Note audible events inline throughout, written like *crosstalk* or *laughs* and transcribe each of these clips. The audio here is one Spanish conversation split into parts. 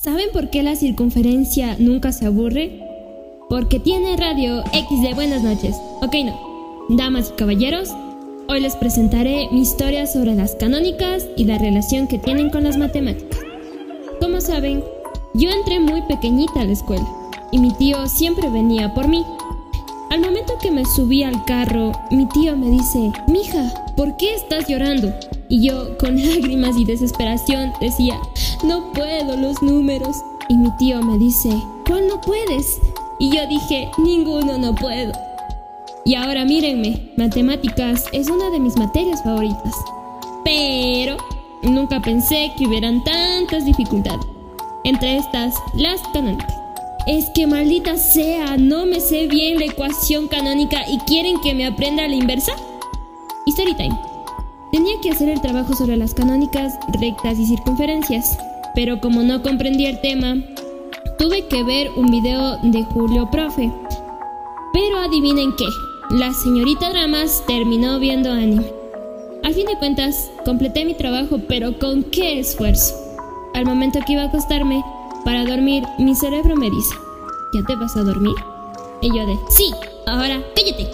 ¿Saben por qué la circunferencia nunca se aburre? Porque tiene radio X de buenas noches. Ok, no. Damas y caballeros, hoy les presentaré mi historia sobre las canónicas y la relación que tienen con las matemáticas. Como saben, yo entré muy pequeñita a la escuela y mi tío siempre venía por mí. Al momento que me subí al carro, mi tío me dice, Mija, ¿por qué estás llorando? Y yo, con *laughs* lágrimas y desesperación, decía, no puedo los números. Y mi tío me dice, ¿cuál no puedes? Y yo dije, ninguno no puedo. Y ahora mírenme, matemáticas es una de mis materias favoritas. Pero nunca pensé que hubieran tantas dificultades. Entre estas, las canónicas. Es que maldita sea, no me sé bien la ecuación canónica y quieren que me aprenda la inversa. Story time. Tenía que hacer el trabajo sobre las canónicas, rectas y circunferencias, pero como no comprendía el tema, tuve que ver un video de Julio Profe. Pero adivinen qué, la señorita Dramas terminó viendo anime. Al fin de cuentas, completé mi trabajo, pero con qué esfuerzo. Al momento que iba a acostarme, para dormir, mi cerebro me dice, ¿ya te vas a dormir? Y yo de, sí, ahora cállate.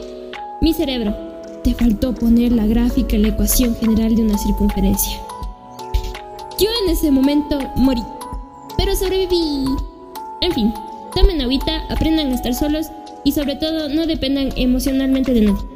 Mi cerebro, te faltó poner la gráfica en la ecuación general de una circunferencia. Yo en ese momento morí, pero sobreviví. En fin, tomen agüita, aprendan a estar solos y sobre todo no dependan emocionalmente de nadie.